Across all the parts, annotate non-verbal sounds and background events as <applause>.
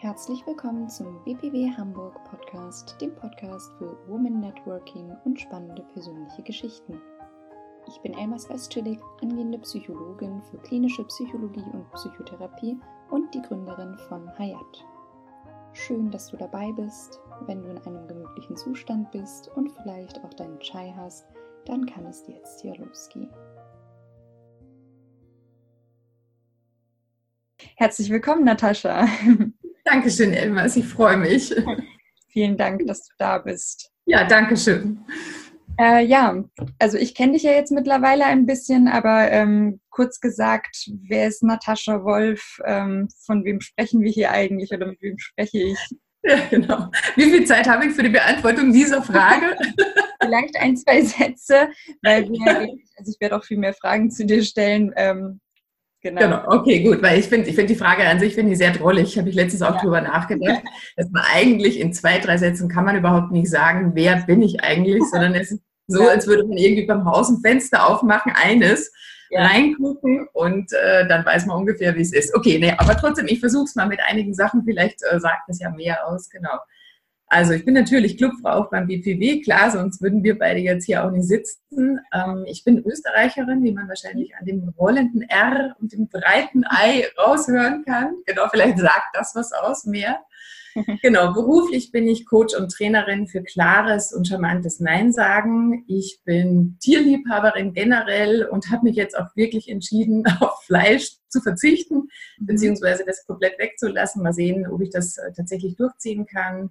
Herzlich willkommen zum BPW Hamburg Podcast, dem Podcast für Women Networking und spannende persönliche Geschichten. Ich bin Elmas Westschillig, angehende Psychologin für klinische Psychologie und Psychotherapie und die Gründerin von Hayat. Schön, dass du dabei bist. Wenn du in einem gemütlichen Zustand bist und vielleicht auch deinen Chai hast, dann kann es jetzt hier losgehen. Herzlich willkommen, Natascha. <laughs> Dankeschön, Elmas. Ich freue mich. Vielen Dank, dass du da bist. Ja, danke schön. Äh, ja, also ich kenne dich ja jetzt mittlerweile ein bisschen, aber ähm, kurz gesagt, wer ist Natascha Wolf? Ähm, von wem sprechen wir hier eigentlich oder mit wem spreche ich? Ja, genau. Wie viel Zeit habe ich für die Beantwortung dieser Frage? <laughs> Vielleicht ein, zwei Sätze, weil wir, <laughs> also ich werde auch viel mehr Fragen zu dir stellen. Ähm, Genau. genau. Okay, gut, weil ich finde ich find die Frage an sich finde ich sehr drollig. Habe ich letztens auch ja. drüber nachgedacht, <laughs> dass man eigentlich in zwei, drei Sätzen kann man überhaupt nicht sagen, wer bin ich eigentlich, <laughs> sondern es ist so, als würde man irgendwie beim Haus ein Fenster aufmachen, eines, ja. reingucken und äh, dann weiß man ungefähr, wie es ist. Okay, nee, aber trotzdem, ich versuche es mal mit einigen Sachen, vielleicht äh, sagt es ja mehr aus, genau. Also ich bin natürlich Clubfrau auch beim BPW, klar, sonst würden wir beide jetzt hier auch nicht sitzen. Ähm, ich bin Österreicherin, wie man wahrscheinlich an dem rollenden R und dem breiten Ei raushören kann. Genau, vielleicht sagt das was aus mehr. <laughs> Genau, beruflich bin ich Coach und Trainerin für klares und charmantes Nein sagen. Ich bin Tierliebhaberin generell und habe mich jetzt auch wirklich entschieden, <laughs> auf Fleisch zu verzichten, mhm. beziehungsweise das komplett wegzulassen. Mal sehen, ob ich das äh, tatsächlich durchziehen kann.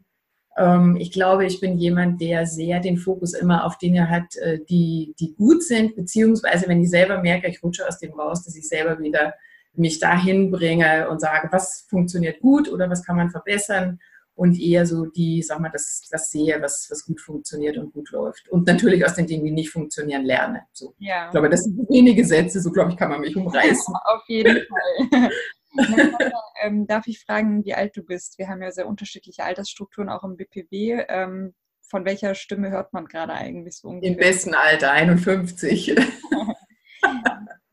Ähm, ich glaube, ich bin jemand, der sehr den Fokus immer auf Dinge hat, äh, die, die gut sind, beziehungsweise wenn ich selber merke, ich rutsche aus dem raus, dass ich selber wieder mich dahin bringe und sage, was funktioniert gut oder was kann man verbessern und eher so die, sag mal, das, das sehe, was, was gut funktioniert und gut läuft. Und natürlich aus den Dingen, die nicht funktionieren, lerne. So. Ja. Ich glaube, das sind wenige Sätze, so glaube ich, kann man mich umreißen. <laughs> Auf jeden Fall. Ähm, darf ich fragen, wie alt du bist? Wir haben ja sehr unterschiedliche Altersstrukturen auch im BPW. Ähm, von welcher Stimme hört man gerade eigentlich so ungefähr? Im besten Alter, 51. <laughs>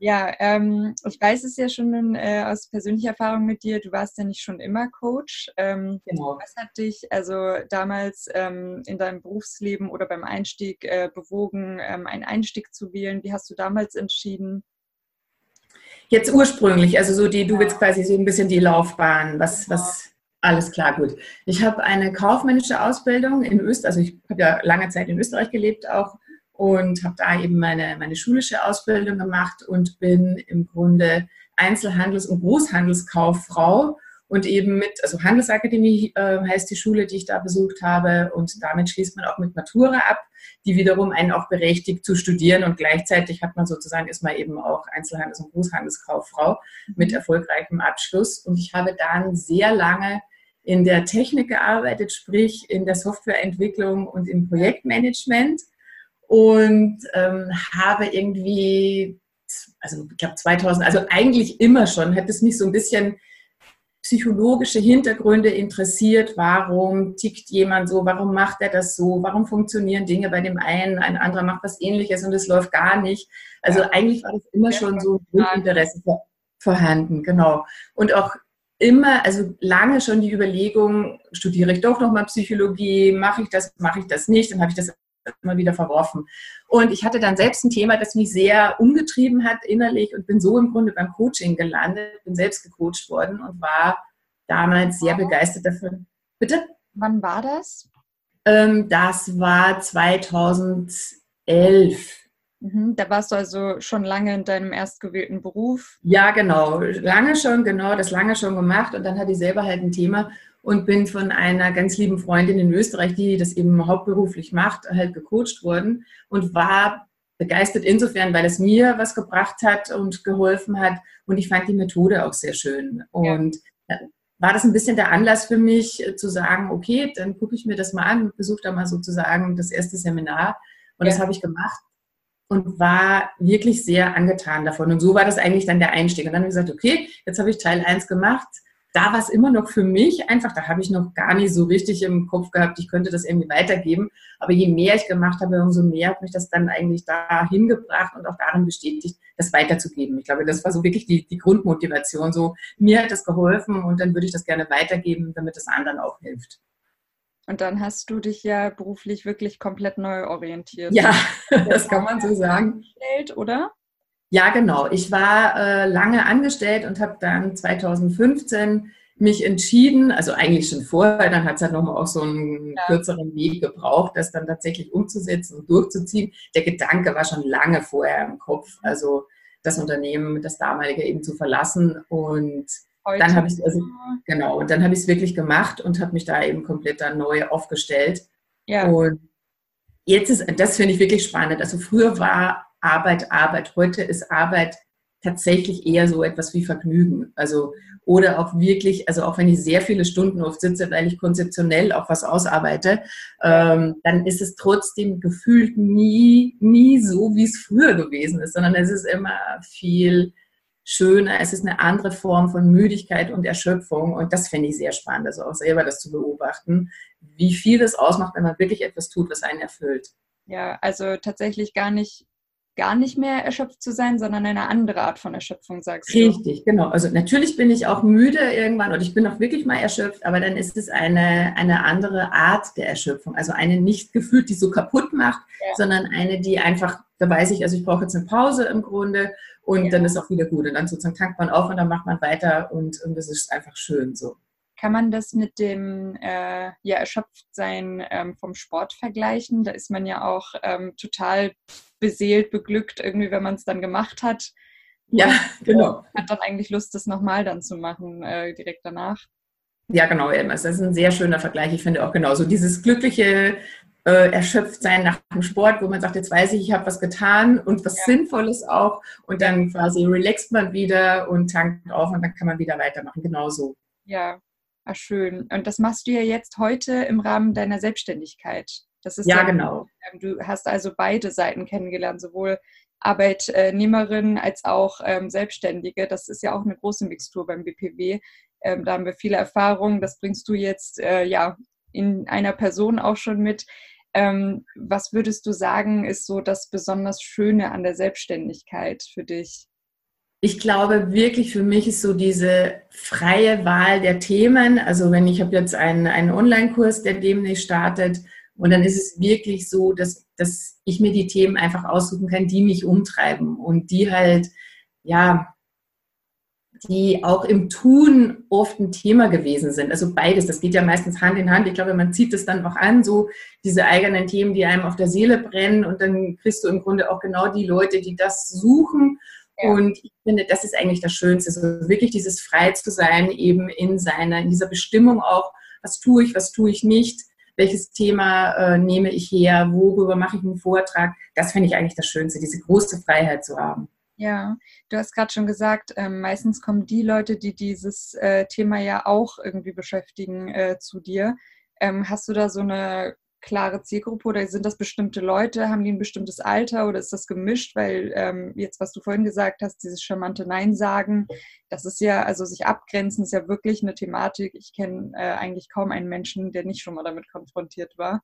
Ja, ähm, ich weiß es ja schon äh, aus persönlicher Erfahrung mit dir, du warst ja nicht schon immer Coach. Ähm, genau. Was hat dich also damals ähm, in deinem Berufsleben oder beim Einstieg äh, bewogen, ähm, einen Einstieg zu wählen? Wie hast du damals entschieden? Jetzt ursprünglich, also so die, du willst quasi so ein bisschen die Laufbahn, was, was alles klar, gut. Ich habe eine kaufmännische Ausbildung in Österreich, also ich habe ja lange Zeit in Österreich gelebt auch und habe da eben meine, meine schulische Ausbildung gemacht und bin im Grunde Einzelhandels- und Großhandelskauffrau und eben mit, also Handelsakademie äh, heißt die Schule, die ich da besucht habe und damit schließt man auch mit Matura ab, die wiederum einen auch berechtigt zu studieren. Und gleichzeitig hat man sozusagen, ist man eben auch Einzelhandels- und Großhandelskauffrau mit mhm. erfolgreichem Abschluss. Und ich habe dann sehr lange in der Technik gearbeitet, sprich in der Softwareentwicklung und im Projektmanagement. Und ähm, habe irgendwie, also ich glaube 2000, also eigentlich immer schon, hat es mich so ein bisschen psychologische Hintergründe interessiert. Warum tickt jemand so? Warum macht er das so? Warum funktionieren Dinge bei dem einen? Ein anderer macht was ähnliches und es läuft gar nicht. Also ja. eigentlich war das immer schon so ein Interesse vorhanden, genau. Und auch immer, also lange schon die Überlegung, studiere ich doch nochmal Psychologie, mache ich das, mache ich das nicht, dann habe ich das immer wieder verworfen. Und ich hatte dann selbst ein Thema, das mich sehr umgetrieben hat innerlich und bin so im Grunde beim Coaching gelandet, bin selbst gecoacht worden und war damals sehr begeistert davon. Bitte? Wann war das? Ähm, das war 2011. Mhm, da warst du also schon lange in deinem erstgewählten Beruf? Ja, genau. Lange schon, genau, das lange schon gemacht. Und dann hatte ich selber halt ein Thema und bin von einer ganz lieben Freundin in Österreich, die das eben hauptberuflich macht, halt gecoacht worden und war begeistert insofern, weil es mir was gebracht hat und geholfen hat und ich fand die Methode auch sehr schön. Und ja. war das ein bisschen der Anlass für mich äh, zu sagen, okay, dann gucke ich mir das mal an und besuche da mal sozusagen das erste Seminar und ja. das habe ich gemacht und war wirklich sehr angetan davon. Und so war das eigentlich dann der Einstieg. Und dann habe ich gesagt, okay, jetzt habe ich Teil 1 gemacht da war es immer noch für mich einfach, da habe ich noch gar nicht so richtig im Kopf gehabt, ich könnte das irgendwie weitergeben. Aber je mehr ich gemacht habe, umso mehr hat mich das dann eigentlich dahin gebracht und auch darin bestätigt, das weiterzugeben. Ich glaube, das war so wirklich die, die Grundmotivation. So, mir hat das geholfen und dann würde ich das gerne weitergeben, damit es anderen auch hilft. Und dann hast du dich ja beruflich wirklich komplett neu orientiert. Ja, <laughs> das kann man so sagen. Oder? Ja, genau. Ich war äh, lange angestellt und habe dann 2015 mich entschieden, also eigentlich schon vorher, dann hat es halt nochmal auch so einen ja. kürzeren Weg gebraucht, das dann tatsächlich umzusetzen und durchzuziehen. Der Gedanke war schon lange vorher im Kopf, also das Unternehmen, das damalige eben zu verlassen und Heute. dann habe ich also genau und dann habe ich es wirklich gemacht und habe mich da eben komplett dann neu aufgestellt. Ja. Und jetzt ist das finde ich wirklich spannend. Also früher war Arbeit, Arbeit. Heute ist Arbeit tatsächlich eher so etwas wie Vergnügen. Also, oder auch wirklich, also auch wenn ich sehr viele Stunden oft sitze, weil ich konzeptionell auch was ausarbeite, ähm, dann ist es trotzdem gefühlt nie, nie so, wie es früher gewesen ist, sondern es ist immer viel schöner, es ist eine andere Form von Müdigkeit und Erschöpfung und das finde ich sehr spannend, also auch selber das zu beobachten, wie viel das ausmacht, wenn man wirklich etwas tut, was einen erfüllt. Ja, also tatsächlich gar nicht gar nicht mehr erschöpft zu sein, sondern eine andere Art von Erschöpfung, sagst du. Richtig, genau. Also natürlich bin ich auch müde irgendwann und ich bin auch wirklich mal erschöpft, aber dann ist es eine, eine andere Art der Erschöpfung. Also eine nicht gefühlt, die so kaputt macht, ja. sondern eine, die einfach, da weiß ich, also ich brauche jetzt eine Pause im Grunde und ja. dann ist auch wieder gut. Und dann sozusagen tankt man auf und dann macht man weiter und, und das ist einfach schön so. Kann man das mit dem äh, ja, Erschöpftsein ähm, vom Sport vergleichen? Da ist man ja auch ähm, total beseelt, beglückt, irgendwie, wenn man es dann gemacht hat. Ja, genau. Hat dann eigentlich Lust, das nochmal dann zu machen, äh, direkt danach. Ja, genau, Das ist ein sehr schöner Vergleich. Ich finde auch genauso. Dieses glückliche äh, Erschöpftsein nach dem Sport, wo man sagt, jetzt weiß ich, ich habe was getan und was ja. Sinnvolles auch. Und dann quasi relaxt man wieder und tankt auf und dann kann man wieder weitermachen. Genauso. Ja, ah, schön. Und das machst du ja jetzt heute im Rahmen deiner Selbstständigkeit. Das ist ja, ja genau. Ähm, du hast also beide Seiten kennengelernt, sowohl Arbeitnehmerin als auch ähm, Selbstständige. Das ist ja auch eine große Mixtur beim BPW. Ähm, da haben wir viele Erfahrungen. Das bringst du jetzt äh, ja in einer Person auch schon mit. Ähm, was würdest du sagen, ist so das besonders Schöne an der Selbstständigkeit für dich? Ich glaube wirklich, für mich ist so diese freie Wahl der Themen. Also wenn ich habe jetzt einen, einen Online-Kurs, der demnächst startet, und dann ist es wirklich so, dass, dass ich mir die Themen einfach aussuchen kann, die mich umtreiben und die halt, ja, die auch im Tun oft ein Thema gewesen sind. Also beides, das geht ja meistens Hand in Hand. Ich glaube, man zieht es dann auch an, so diese eigenen Themen, die einem auf der Seele brennen und dann kriegst du im Grunde auch genau die Leute, die das suchen. Ja. Und ich finde, das ist eigentlich das Schönste, so wirklich dieses frei zu sein, eben in seiner, in dieser Bestimmung auch, was tue ich, was tue ich nicht welches Thema äh, nehme ich her, worüber mache ich einen Vortrag. Das finde ich eigentlich das Schönste, diese große Freiheit zu haben. Ja, du hast gerade schon gesagt, äh, meistens kommen die Leute, die dieses äh, Thema ja auch irgendwie beschäftigen, äh, zu dir. Ähm, hast du da so eine klare Zielgruppe oder sind das bestimmte Leute? Haben die ein bestimmtes Alter oder ist das gemischt? Weil ähm, jetzt, was du vorhin gesagt hast, dieses charmante Nein sagen, das ist ja, also sich abgrenzen ist ja wirklich eine Thematik. Ich kenne äh, eigentlich kaum einen Menschen, der nicht schon mal damit konfrontiert war.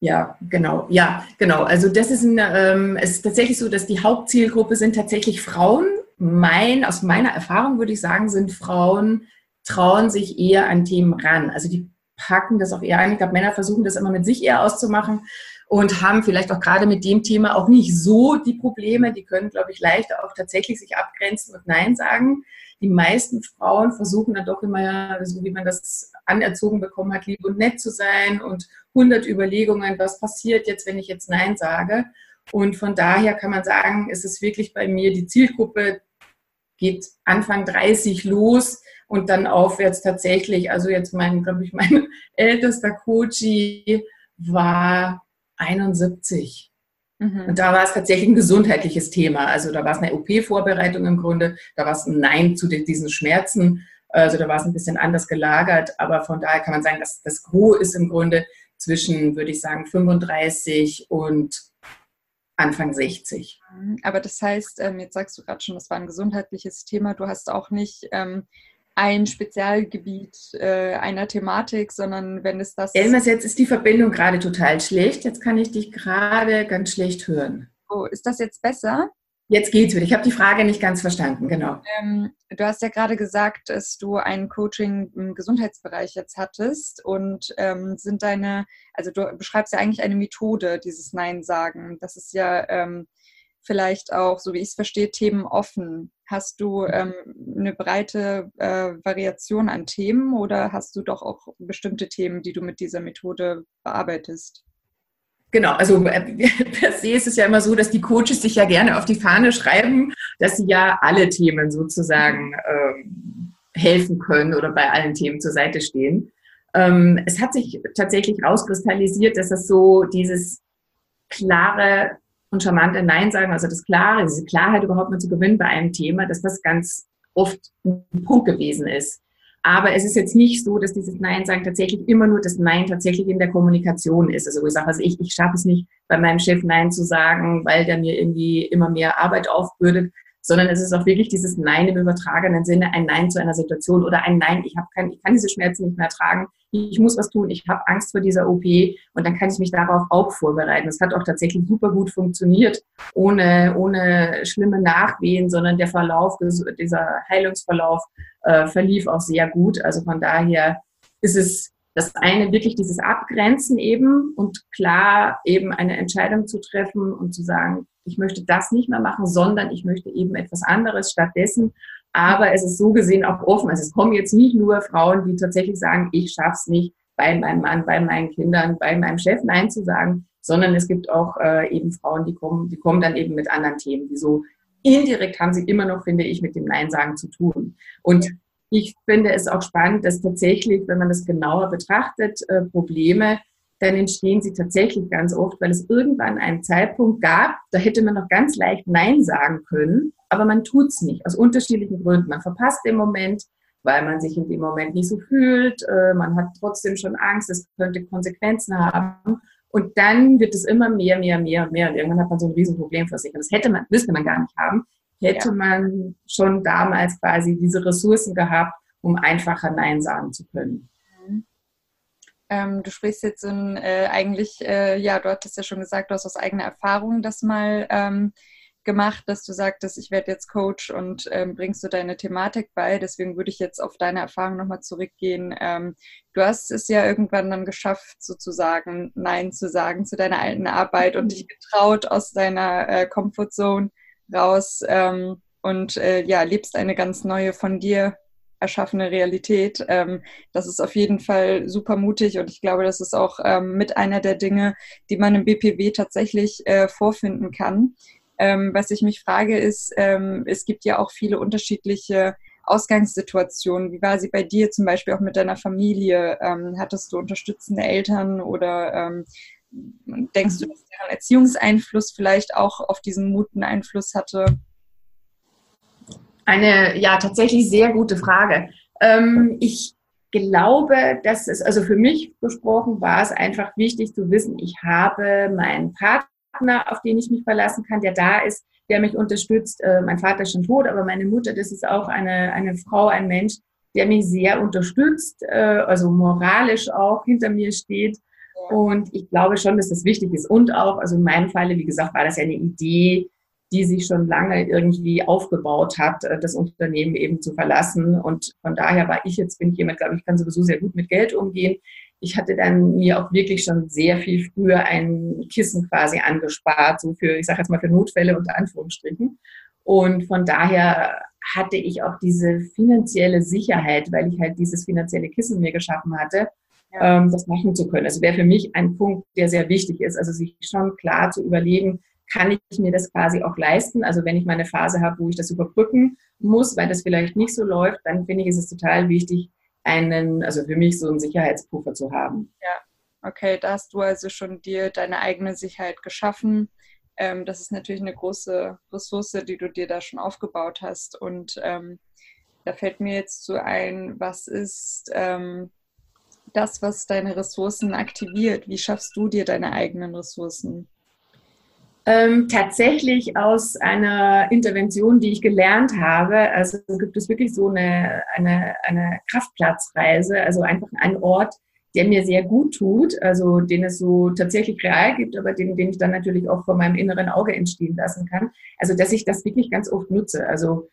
Ja, genau. Ja, genau. Also das ist, ein, ähm, es ist tatsächlich so, dass die Hauptzielgruppe sind tatsächlich Frauen. Mein, aus meiner Erfahrung würde ich sagen, sind Frauen trauen sich eher an Themen ran. Also die packen das auch eher ein. Ich glaube, Männer versuchen das immer mit sich eher auszumachen und haben vielleicht auch gerade mit dem Thema auch nicht so die Probleme. Die können, glaube ich, leichter auch tatsächlich sich abgrenzen und Nein sagen. Die meisten Frauen versuchen dann doch immer, so wie man das anerzogen bekommen hat, lieb und nett zu sein und 100 Überlegungen, was passiert jetzt, wenn ich jetzt Nein sage. Und von daher kann man sagen, ist es wirklich bei mir die Zielgruppe geht Anfang 30 los und dann aufwärts tatsächlich. Also jetzt mein, glaube ich, mein <laughs> ältester Coach war 71. Mhm. Und da war es tatsächlich ein gesundheitliches Thema. Also da war es eine OP-Vorbereitung im Grunde, da war es ein Nein zu diesen Schmerzen. Also da war es ein bisschen anders gelagert, aber von daher kann man sagen, dass das Gros ist im Grunde zwischen, würde ich sagen, 35 und Anfang 60. Aber das heißt, ähm, jetzt sagst du gerade schon, das war ein gesundheitliches Thema. Du hast auch nicht ähm, ein Spezialgebiet äh, einer Thematik, sondern wenn es das. Elmas, jetzt ist die Verbindung gerade total schlecht. Jetzt kann ich dich gerade ganz schlecht hören. Oh, ist das jetzt besser? Jetzt geht's wieder. Ich habe die Frage nicht ganz verstanden, genau. Ähm, du hast ja gerade gesagt, dass du ein Coaching im Gesundheitsbereich jetzt hattest und ähm, sind deine, also du beschreibst ja eigentlich eine Methode, dieses Nein sagen. Das ist ja ähm, vielleicht auch, so wie ich es verstehe, Themen offen. Hast du ähm, eine breite äh, Variation an Themen oder hast du doch auch bestimmte Themen, die du mit dieser Methode bearbeitest? Genau, also äh, <laughs> per se ist es ja immer so, dass die Coaches sich ja gerne auf die Fahne schreiben, dass sie ja alle Themen sozusagen ähm, helfen können oder bei allen Themen zur Seite stehen. Ähm, es hat sich tatsächlich rauskristallisiert, dass das so dieses klare und charmante Nein sagen, also das Klare, diese Klarheit überhaupt mal zu gewinnen bei einem Thema, dass das ganz oft ein Punkt gewesen ist. Aber es ist jetzt nicht so, dass dieses Nein sagen tatsächlich immer nur das Nein tatsächlich in der Kommunikation ist. Also ich sage, also ich, ich schaffe es nicht, bei meinem Chef Nein zu sagen, weil der mir irgendwie immer mehr Arbeit aufbürdet, sondern es ist auch wirklich dieses Nein im übertragenen Sinne, ein Nein zu einer Situation oder ein Nein, ich, habe kein, ich kann diese Schmerzen nicht mehr ertragen, ich muss was tun, ich habe Angst vor dieser OP und dann kann ich mich darauf auch vorbereiten. Das hat auch tatsächlich super gut funktioniert, ohne, ohne schlimme Nachwehen, sondern der Verlauf, dieser Heilungsverlauf äh, verlief auch sehr gut. Also von daher ist es das eine wirklich dieses Abgrenzen eben und klar eben eine Entscheidung zu treffen und zu sagen, ich möchte das nicht mehr machen, sondern ich möchte eben etwas anderes stattdessen. Aber es ist so gesehen auch offen. Also es kommen jetzt nicht nur Frauen, die tatsächlich sagen, ich schaff's nicht, bei meinem Mann, bei meinen Kindern, bei meinem Chef Nein zu sagen, sondern es gibt auch äh, eben Frauen, die kommen, die kommen dann eben mit anderen Themen, die so indirekt haben sie immer noch, finde ich, mit dem Nein sagen zu tun. Und ich finde es auch spannend, dass tatsächlich, wenn man das genauer betrachtet, äh, Probleme dann entstehen sie tatsächlich ganz oft, weil es irgendwann einen Zeitpunkt gab, da hätte man noch ganz leicht Nein sagen können, aber man tut es nicht, aus unterschiedlichen Gründen. Man verpasst den Moment, weil man sich in dem Moment nicht so fühlt, äh, man hat trotzdem schon Angst, es könnte Konsequenzen haben. Und dann wird es immer mehr, mehr, mehr und mehr. Und irgendwann hat man so ein Riesenproblem vor sich. Und das hätte man, müsste man gar nicht haben, hätte ja. man schon damals quasi diese Ressourcen gehabt, um einfacher Nein sagen zu können. Ähm, du sprichst jetzt in, äh, eigentlich, äh, ja, du hattest ja schon gesagt, du hast aus eigener Erfahrung das mal ähm, gemacht, dass du sagtest, ich werde jetzt Coach und ähm, bringst du deine Thematik bei. Deswegen würde ich jetzt auf deine Erfahrung nochmal zurückgehen. Ähm, du hast es ja irgendwann dann geschafft, sozusagen Nein zu sagen zu deiner alten Arbeit und dich getraut aus deiner äh, Comfortzone raus ähm, und äh, ja, lebst eine ganz neue von dir erschaffene Realität. Ähm, das ist auf jeden Fall super mutig und ich glaube, das ist auch ähm, mit einer der Dinge, die man im BPW tatsächlich äh, vorfinden kann. Ähm, was ich mich frage, ist, ähm, es gibt ja auch viele unterschiedliche Ausgangssituationen. Wie war sie bei dir zum Beispiel auch mit deiner Familie? Ähm, hattest du unterstützende Eltern oder ähm, denkst du, dass deren Erziehungseinfluss vielleicht auch auf diesen Mut Einfluss hatte? Eine ja tatsächlich sehr gute Frage. Ähm, ich glaube, dass es, also für mich besprochen war es einfach wichtig zu wissen, ich habe meinen Partner, auf den ich mich verlassen kann, der da ist, der mich unterstützt. Äh, mein Vater ist schon tot, aber meine Mutter, das ist auch eine, eine Frau, ein Mensch, der mich sehr unterstützt, äh, also moralisch auch hinter mir steht. Und ich glaube schon, dass das wichtig ist. Und auch, also in meinem Falle, wie gesagt, war das ja eine Idee, die sich schon lange irgendwie aufgebaut hat, äh, das Unternehmen eben zu verlassen. Und von daher war ich jetzt, bin ich jemand, glaube ich, kann sowieso sehr gut mit Geld umgehen. Ich hatte dann mir auch wirklich schon sehr viel früher ein Kissen quasi angespart, so für, ich sage jetzt mal für Notfälle unter Anführungsstrichen. Und von daher hatte ich auch diese finanzielle Sicherheit, weil ich halt dieses finanzielle Kissen mir geschaffen hatte, ja. ähm, das machen zu können. Also wäre für mich ein Punkt, der sehr wichtig ist. Also sich schon klar zu überlegen, kann ich mir das quasi auch leisten. Also wenn ich mal eine Phase habe, wo ich das überbrücken muss, weil das vielleicht nicht so läuft, dann finde ich, ist es total wichtig, einen, also für mich so einen Sicherheitspuffer zu haben. Ja, okay, da hast du also schon dir deine eigene Sicherheit geschaffen. Ähm, das ist natürlich eine große Ressource, die du dir da schon aufgebaut hast. Und ähm, da fällt mir jetzt so ein, was ist ähm, das, was deine Ressourcen aktiviert? Wie schaffst du dir deine eigenen Ressourcen? Ähm, tatsächlich aus einer Intervention, die ich gelernt habe. Also gibt es wirklich so eine, eine, eine Kraftplatzreise, also einfach ein Ort, der mir sehr gut tut, also den es so tatsächlich real gibt, aber den, den ich dann natürlich auch vor meinem inneren Auge entstehen lassen kann. Also dass ich das wirklich ganz oft nutze. Also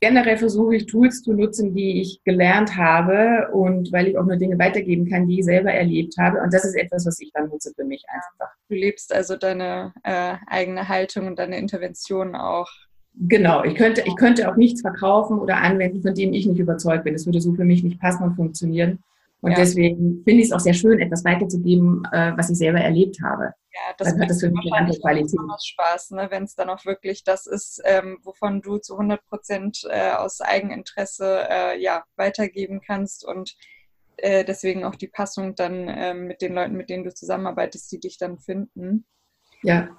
generell versuche ich Tools zu nutzen, die ich gelernt habe und weil ich auch nur Dinge weitergeben kann, die ich selber erlebt habe. Und das ist etwas, was ich dann nutze für mich einfach. Du lebst also deine äh, eigene Haltung und deine Intervention auch. Genau, ich könnte, ich könnte auch nichts verkaufen oder anwenden, von dem ich nicht überzeugt bin. Das würde so für mich nicht passen und funktionieren. Und ja. deswegen finde ich es auch sehr schön, etwas weiterzugeben, äh, was ich selber erlebt habe. Ja, das macht das für mich eine andere Qualität. Spaß, ne? wenn es dann auch wirklich das ist, ähm, wovon du zu 100 Prozent äh, aus Eigeninteresse äh, ja, weitergeben kannst und äh, deswegen auch die Passung dann ähm, mit den Leuten, mit denen du zusammenarbeitest, die dich dann finden. Ja.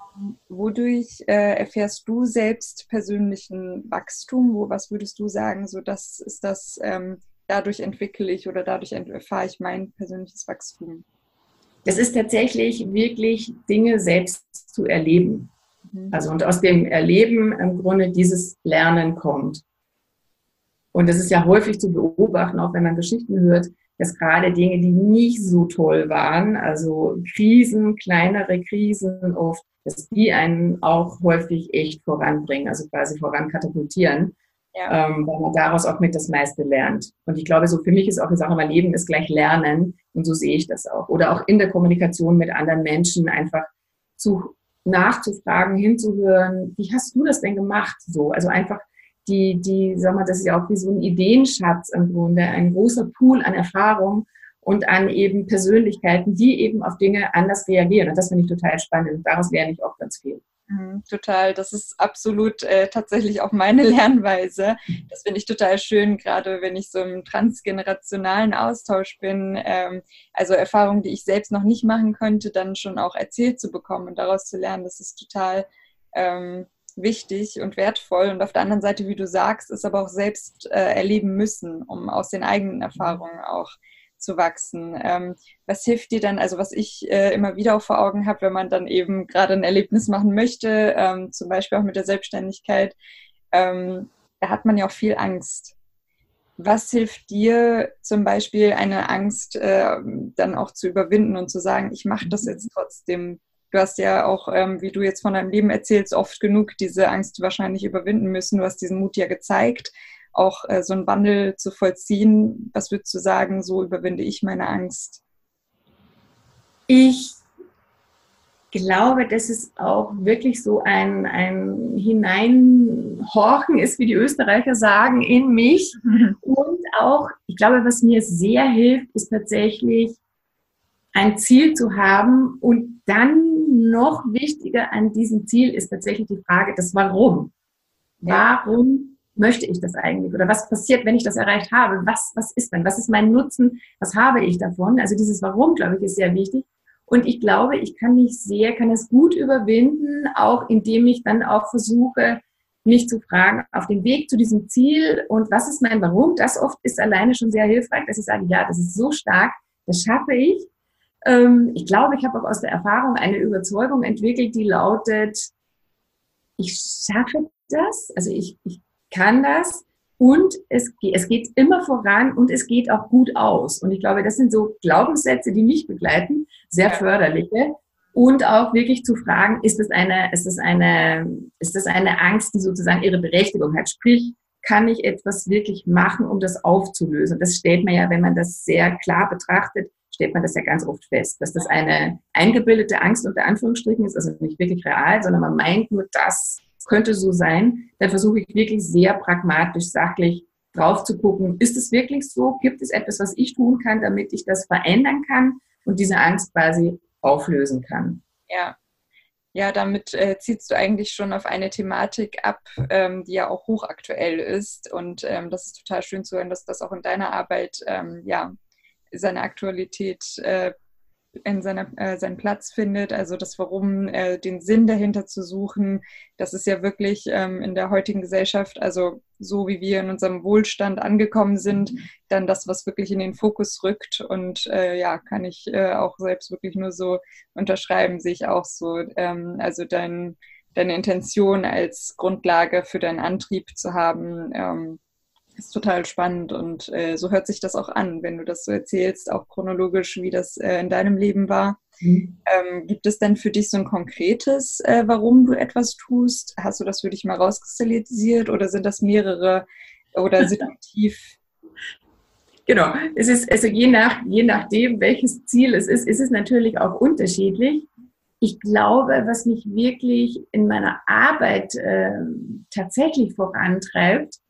Wodurch äh, erfährst du selbst persönlichen Wachstum? Wo, was würdest du sagen, so das ist das, ähm, dadurch entwickle ich oder dadurch erfahre ich mein persönliches Wachstum? Das ist tatsächlich wirklich Dinge selbst zu erleben. Mhm. Also und aus dem Erleben im Grunde dieses Lernen kommt. Und das ist ja häufig zu beobachten, auch wenn man Geschichten hört, dass gerade Dinge, die nicht so toll waren, also Krisen, kleinere Krisen oft, dass die einen auch häufig echt voranbringen, also quasi vorankatapultieren ja. ähm, weil man daraus auch mit das meiste lernt. Und ich glaube, so für mich ist auch die Sache, mein Leben ist gleich Lernen und so sehe ich das auch. Oder auch in der Kommunikation mit anderen Menschen einfach zu nachzufragen, hinzuhören, wie hast du das denn gemacht? So, also einfach die, die, sag mal, das ist ja auch wie so ein Ideenschatz im Grunde, ein großer Pool an Erfahrung und an eben Persönlichkeiten, die eben auf Dinge anders reagieren. Und das finde ich total spannend. Daraus lerne ich auch ganz viel. Mhm, total, das ist absolut äh, tatsächlich auch meine <laughs> Lernweise. Das finde ich total schön, gerade wenn ich so im transgenerationalen Austausch bin. Ähm, also Erfahrungen, die ich selbst noch nicht machen könnte, dann schon auch erzählt zu bekommen und daraus zu lernen, das ist total ähm, wichtig und wertvoll. Und auf der anderen Seite, wie du sagst, ist aber auch selbst äh, erleben müssen, um aus den eigenen Erfahrungen auch zu wachsen. Ähm, was hilft dir dann, also was ich äh, immer wieder auch vor Augen habe, wenn man dann eben gerade ein Erlebnis machen möchte, ähm, zum Beispiel auch mit der Selbstständigkeit, ähm, da hat man ja auch viel Angst. Was hilft dir zum Beispiel, eine Angst äh, dann auch zu überwinden und zu sagen, ich mache das jetzt trotzdem? Du hast ja auch, ähm, wie du jetzt von deinem Leben erzählst, oft genug diese Angst wahrscheinlich überwinden müssen. Du hast diesen Mut ja gezeigt auch äh, so einen Wandel zu vollziehen. Was würdest du sagen, so überwinde ich meine Angst? Ich glaube, dass es auch wirklich so ein, ein Hineinhorchen ist, wie die Österreicher sagen, in mich. <laughs> Und auch, ich glaube, was mir sehr hilft, ist tatsächlich ein Ziel zu haben. Und dann noch wichtiger an diesem Ziel ist tatsächlich die Frage, das Warum. Warum möchte ich das eigentlich? Oder was passiert, wenn ich das erreicht habe? Was, was ist dann? Was ist mein Nutzen? Was habe ich davon? Also dieses Warum, glaube ich, ist sehr wichtig. Und ich glaube, ich kann mich sehr, kann es gut überwinden, auch indem ich dann auch versuche, mich zu fragen, auf dem Weg zu diesem Ziel und was ist mein Warum? Das oft ist alleine schon sehr hilfreich, dass ich sage, ja, das ist so stark, das schaffe ich. Ähm, ich glaube, ich habe auch aus der Erfahrung eine Überzeugung entwickelt, die lautet, ich schaffe das, also ich, ich kann das und es, es geht immer voran und es geht auch gut aus. Und ich glaube, das sind so Glaubenssätze, die mich begleiten, sehr förderliche. Und auch wirklich zu fragen, ist das eine, ist das eine, ist das eine Angst, die sozusagen ihre Berechtigung hat? Sprich, kann ich etwas wirklich machen, um das aufzulösen? Das stellt man ja, wenn man das sehr klar betrachtet, stellt man das ja ganz oft fest, dass das eine eingebildete Angst unter Anführungsstrichen ist, also nicht wirklich real, sondern man meint nur das, könnte so sein, dann versuche ich wirklich sehr pragmatisch, sachlich drauf zu gucken, ist es wirklich so? Gibt es etwas, was ich tun kann, damit ich das verändern kann und diese Angst quasi auflösen kann? Ja. Ja, damit äh, ziehst du eigentlich schon auf eine Thematik ab, ähm, die ja auch hochaktuell ist. Und ähm, das ist total schön zu hören, dass das auch in deiner Arbeit ähm, ja, seine Aktualität äh, in seiner, äh, seinen Platz findet, also das Warum, äh, den Sinn dahinter zu suchen, das ist ja wirklich ähm, in der heutigen Gesellschaft, also so wie wir in unserem Wohlstand angekommen sind, dann das, was wirklich in den Fokus rückt. Und äh, ja, kann ich äh, auch selbst wirklich nur so unterschreiben, sehe ich auch so. Ähm, also dein, deine Intention als Grundlage für deinen Antrieb zu haben, ähm, ist total spannend und äh, so hört sich das auch an, wenn du das so erzählst, auch chronologisch, wie das äh, in deinem Leben war. Mhm. Ähm, gibt es denn für dich so ein konkretes, äh, warum du etwas tust? Hast du das für dich mal rauskristallisiert oder sind das mehrere oder <laughs> situativ? Genau, es ist also je, nach, je nachdem, welches Ziel es ist, ist es natürlich auch unterschiedlich. Ich glaube, was mich wirklich in meiner Arbeit äh, tatsächlich vorantreibt,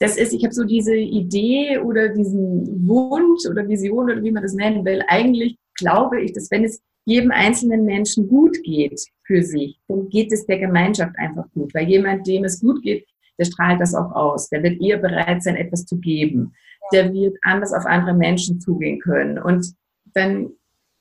das ist, ich habe so diese Idee oder diesen Wunsch oder Vision oder wie man das nennen will. Eigentlich glaube ich, dass wenn es jedem einzelnen Menschen gut geht für sich, dann geht es der Gemeinschaft einfach gut. Weil jemand, dem es gut geht, der strahlt das auch aus. Der wird eher bereit sein, etwas zu geben. Der wird anders auf andere Menschen zugehen können. Und dann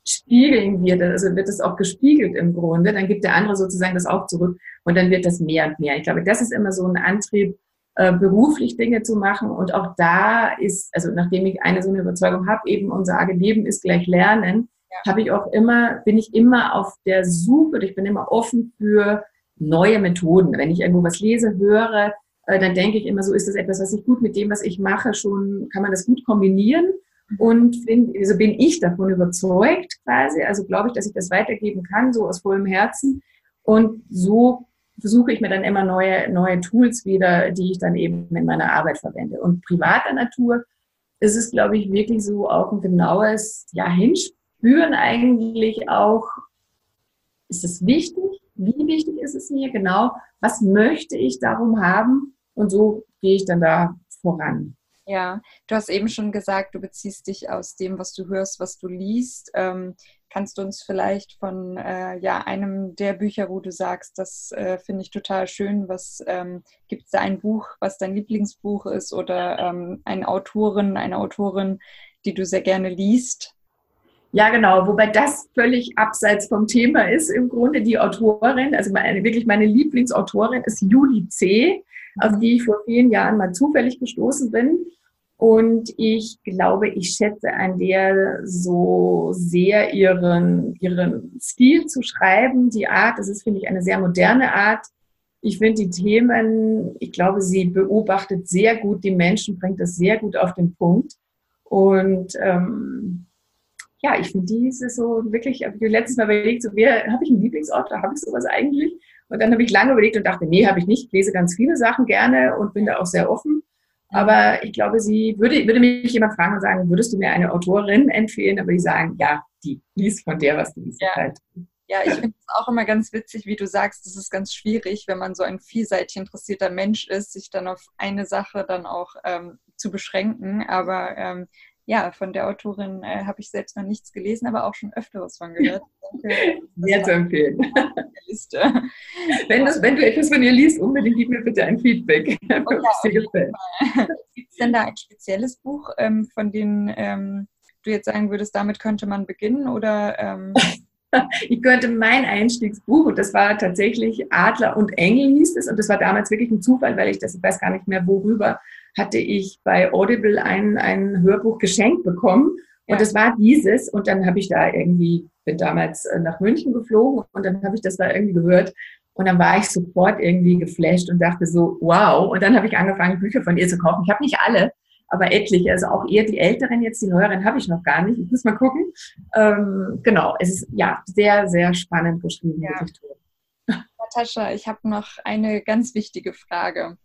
spiegeln wir das, also wird das auch gespiegelt im Grunde. Dann gibt der andere sozusagen das auch zurück und dann wird das mehr und mehr. Ich glaube, das ist immer so ein Antrieb, äh, beruflich Dinge zu machen. Und auch da ist, also nachdem ich eine so eine Überzeugung habe, eben und sage, Leben ist gleich Lernen, ja. habe ich auch immer, bin ich immer auf der Suche, ich bin immer offen für neue Methoden. Wenn ich irgendwo was lese, höre, äh, dann denke ich immer so, ist das etwas, was ich gut mit dem, was ich mache, schon, kann man das gut kombinieren? Mhm. Und find, also bin ich davon überzeugt quasi, also glaube ich, dass ich das weitergeben kann, so aus vollem Herzen. Und so versuche ich mir dann immer neue, neue Tools wieder, die ich dann eben in meiner Arbeit verwende. Und privater Natur ist es, glaube ich, wirklich so auch ein genaues ja, Hinspüren eigentlich auch, ist es wichtig? Wie wichtig ist es mir? Genau, was möchte ich darum haben? Und so gehe ich dann da voran. Ja, du hast eben schon gesagt, du beziehst dich aus dem, was du hörst, was du liest. Ähm, kannst du uns vielleicht von äh, ja, einem der Bücher, wo du sagst, das äh, finde ich total schön, was ähm, gibt es da ein Buch, was dein Lieblingsbuch ist oder ähm, eine Autorin, eine Autorin, die du sehr gerne liest? Ja, genau, wobei das völlig abseits vom Thema ist. Im Grunde die Autorin, also meine, wirklich meine Lieblingsautorin ist Julie C., auf die ich vor vielen Jahren mal zufällig gestoßen bin. Und ich glaube, ich schätze an der so sehr ihren, ihren Stil zu schreiben, die Art. Das ist, finde ich, eine sehr moderne Art. Ich finde die Themen, ich glaube, sie beobachtet sehr gut die Menschen, bringt das sehr gut auf den Punkt. Und ähm, ja, ich finde diese so wirklich, habe ich letztes Mal überlegt, so habe ich einen Lieblingsort, da habe ich sowas eigentlich? Und dann habe ich lange überlegt und dachte, nee, habe ich nicht. Ich lese ganz viele Sachen gerne und bin da auch sehr offen. Aber ich glaube, sie würde, würde mich jemand fragen und sagen, würdest du mir eine Autorin empfehlen? Aber die sagen, ja, die liest von der, was du liest. Ja. Halt. Ja, ich finde es auch immer ganz witzig, wie du sagst, es ist ganz schwierig, wenn man so ein vielseitig interessierter Mensch ist, sich dann auf eine Sache dann auch ähm, zu beschränken. Aber ähm, ja, von der Autorin äh, habe ich selbst noch nichts gelesen, aber auch schon öfteres von gehört. <laughs> Sehr zu empfehlen. <laughs> Wenn, das, wenn du etwas von ihr liest, unbedingt gib mir bitte ein Feedback. <laughs> Ja, Gibt es denn da ein spezielles Buch, ähm, von dem ähm, du jetzt sagen würdest, damit könnte man beginnen? Oder ähm ich könnte mein Einstiegsbuch, und das war tatsächlich Adler und Engel hieß es, und das war damals wirklich ein Zufall, weil ich das, ich weiß gar nicht mehr worüber, hatte ich bei Audible ein, ein Hörbuch geschenkt bekommen. Und das war dieses. Und dann habe ich da irgendwie, bin damals äh, nach München geflogen und dann habe ich das da irgendwie gehört. Und dann war ich sofort irgendwie geflasht und dachte so, wow. Und dann habe ich angefangen, Bücher von ihr zu kaufen. Ich habe nicht alle, aber etliche. Also auch eher die älteren, jetzt die neueren habe ich noch gar nicht. Ich muss mal gucken. Ähm, genau, es ist ja sehr, sehr spannend geschrieben. Ja. Natascha, ich habe noch eine ganz wichtige Frage.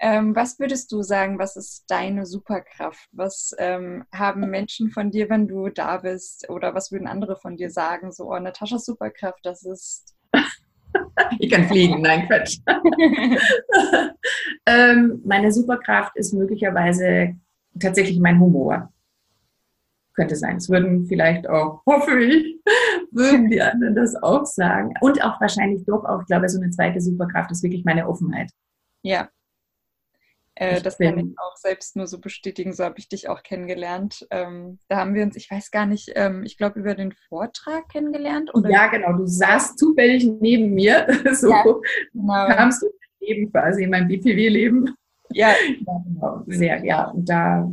Ähm, was würdest du sagen, was ist deine Superkraft? Was ähm, haben Menschen von dir, wenn du da bist? Oder was würden andere von dir sagen? So, oh, Nataschas Superkraft, das ist. <laughs> ich kann fliegen, nein, Quatsch. <laughs> ähm, meine Superkraft ist möglicherweise tatsächlich mein Humor. Könnte sein. Es würden vielleicht auch, hoffe ich, würden die anderen das auch sagen. Und auch wahrscheinlich doch auch, ich glaube, so eine zweite Superkraft ist wirklich meine Offenheit. Ja, Äh, das kann ich auch selbst nur so bestätigen, so habe ich dich auch kennengelernt. Ähm, da haben wir uns, ich weiß gar nicht, ähm, ich glaube über den Vortrag kennengelernt. Oder? Ja, genau, du saßt zufällig neben mir, <laughs> so ja, genau. kamst du Leben quasi, in meinem BPW-Leben. Ja. ja genau. Sehr, ja, und da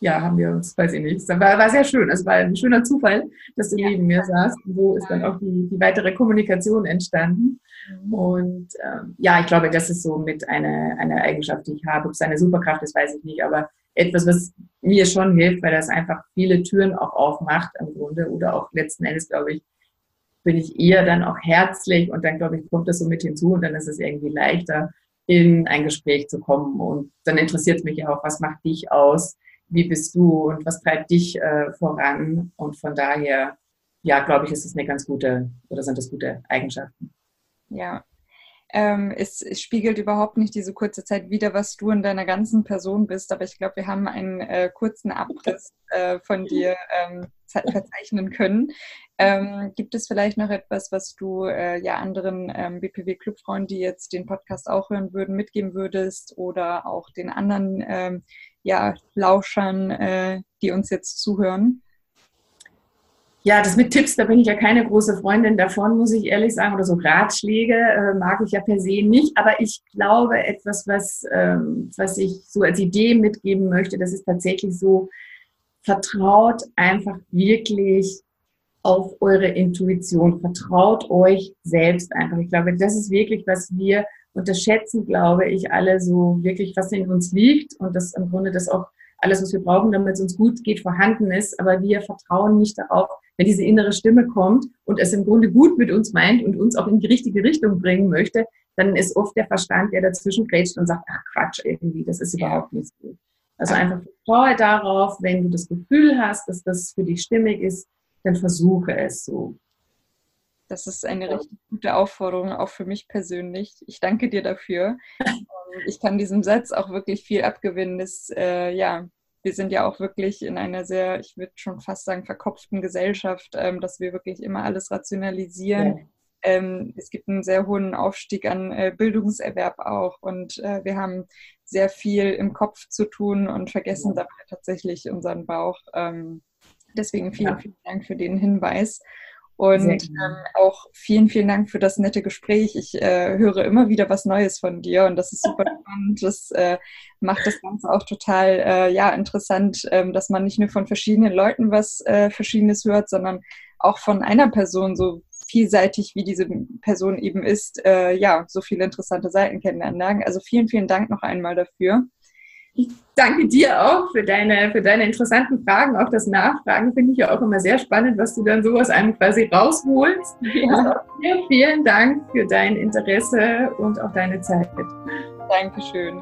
ja, haben wir uns, weiß ich nicht, es war, war sehr schön. Es war ein schöner Zufall, dass du ja. neben mir saßt. So ist dann auch die, die weitere Kommunikation entstanden. Mhm. Und ähm, ja, ich glaube, das ist so mit einer eine Eigenschaft, die ich habe. Ob es eine Superkraft ist, weiß ich nicht, aber etwas, was mir schon hilft, weil das einfach viele Türen auch aufmacht im Grunde oder auch letzten Endes, glaube ich, bin ich eher dann auch herzlich und dann, glaube ich, kommt das so mit hinzu und dann ist es irgendwie leichter, in ein Gespräch zu kommen. Und dann interessiert es mich auch, was macht dich aus? Wie bist du und was treibt dich äh, voran. Und von daher, ja, glaube ich, ist es eine ganz gute oder sind das gute Eigenschaften. Ja. Ähm, es, es, spiegelt überhaupt nicht diese kurze Zeit wider, was du in deiner ganzen Person bist, aber ich glaube, wir haben einen äh, kurzen Abriss äh, von dir ähm, verzeichnen können. Ähm, gibt es vielleicht noch etwas, was du äh, ja anderen ähm, BPW-Clubfreunden, die jetzt den Podcast auch hören würden, mitgeben würdest oder auch den anderen ähm, ja, Lauschern, äh, die uns jetzt zuhören? Ja, das mit Tipps, da bin ich ja keine große Freundin davon, muss ich ehrlich sagen. Oder so Ratschläge äh, mag ich ja per se nicht. Aber ich glaube, etwas, was, ähm, was ich so als Idee mitgeben möchte, das ist tatsächlich so, vertraut einfach wirklich auf eure Intuition. Vertraut euch selbst einfach. Ich glaube, das ist wirklich, was wir unterschätzen, glaube ich, alle so wirklich, was in uns liegt und das im Grunde das auch alles, was wir brauchen, damit es uns gut geht, vorhanden ist. Aber wir vertrauen nicht darauf, wenn diese innere Stimme kommt und es im Grunde gut mit uns meint und uns auch in die richtige Richtung bringen möchte, dann ist oft der Verstand, der dazwischen grätscht und sagt, ach Quatsch, irgendwie, das ist überhaupt nicht gut. Also einfach vertraue darauf, wenn du das Gefühl hast, dass das für dich stimmig ist, dann versuche es so. Das ist eine richtig gute Aufforderung, auch für mich persönlich. Ich danke dir dafür. ich kann diesem Satz auch wirklich viel abgewinnen. Das, äh, ja, wir sind ja auch wirklich in einer sehr, ich würde schon fast sagen, verkopften Gesellschaft, ähm, dass wir wirklich immer alles rationalisieren. Ja. Ähm, es gibt einen sehr hohen Aufstieg an äh, Bildungserwerb auch und äh, wir haben sehr viel im Kopf zu tun und vergessen ja. dabei tatsächlich unseren Bauch. Ähm, deswegen vielen, vielen Dank für den Hinweis. Und ähm, auch vielen, vielen Dank für das nette Gespräch. Ich äh, höre immer wieder was Neues von dir und das ist super <laughs> spannend. Das äh, macht das Ganze auch total äh, ja, interessant, ähm, dass man nicht nur von verschiedenen Leuten was äh, Verschiedenes hört, sondern auch von einer Person so vielseitig wie diese Person eben ist, äh, ja, so viele interessante Seiten kennenlernen. Also vielen, vielen Dank noch einmal dafür. Ich danke dir auch für deine, für deine interessanten Fragen. Auch das Nachfragen finde ich ja auch immer sehr spannend, was du dann so aus einem quasi rausholst. Ja. Also vielen, vielen Dank für dein Interesse und auch deine Zeit. Dankeschön.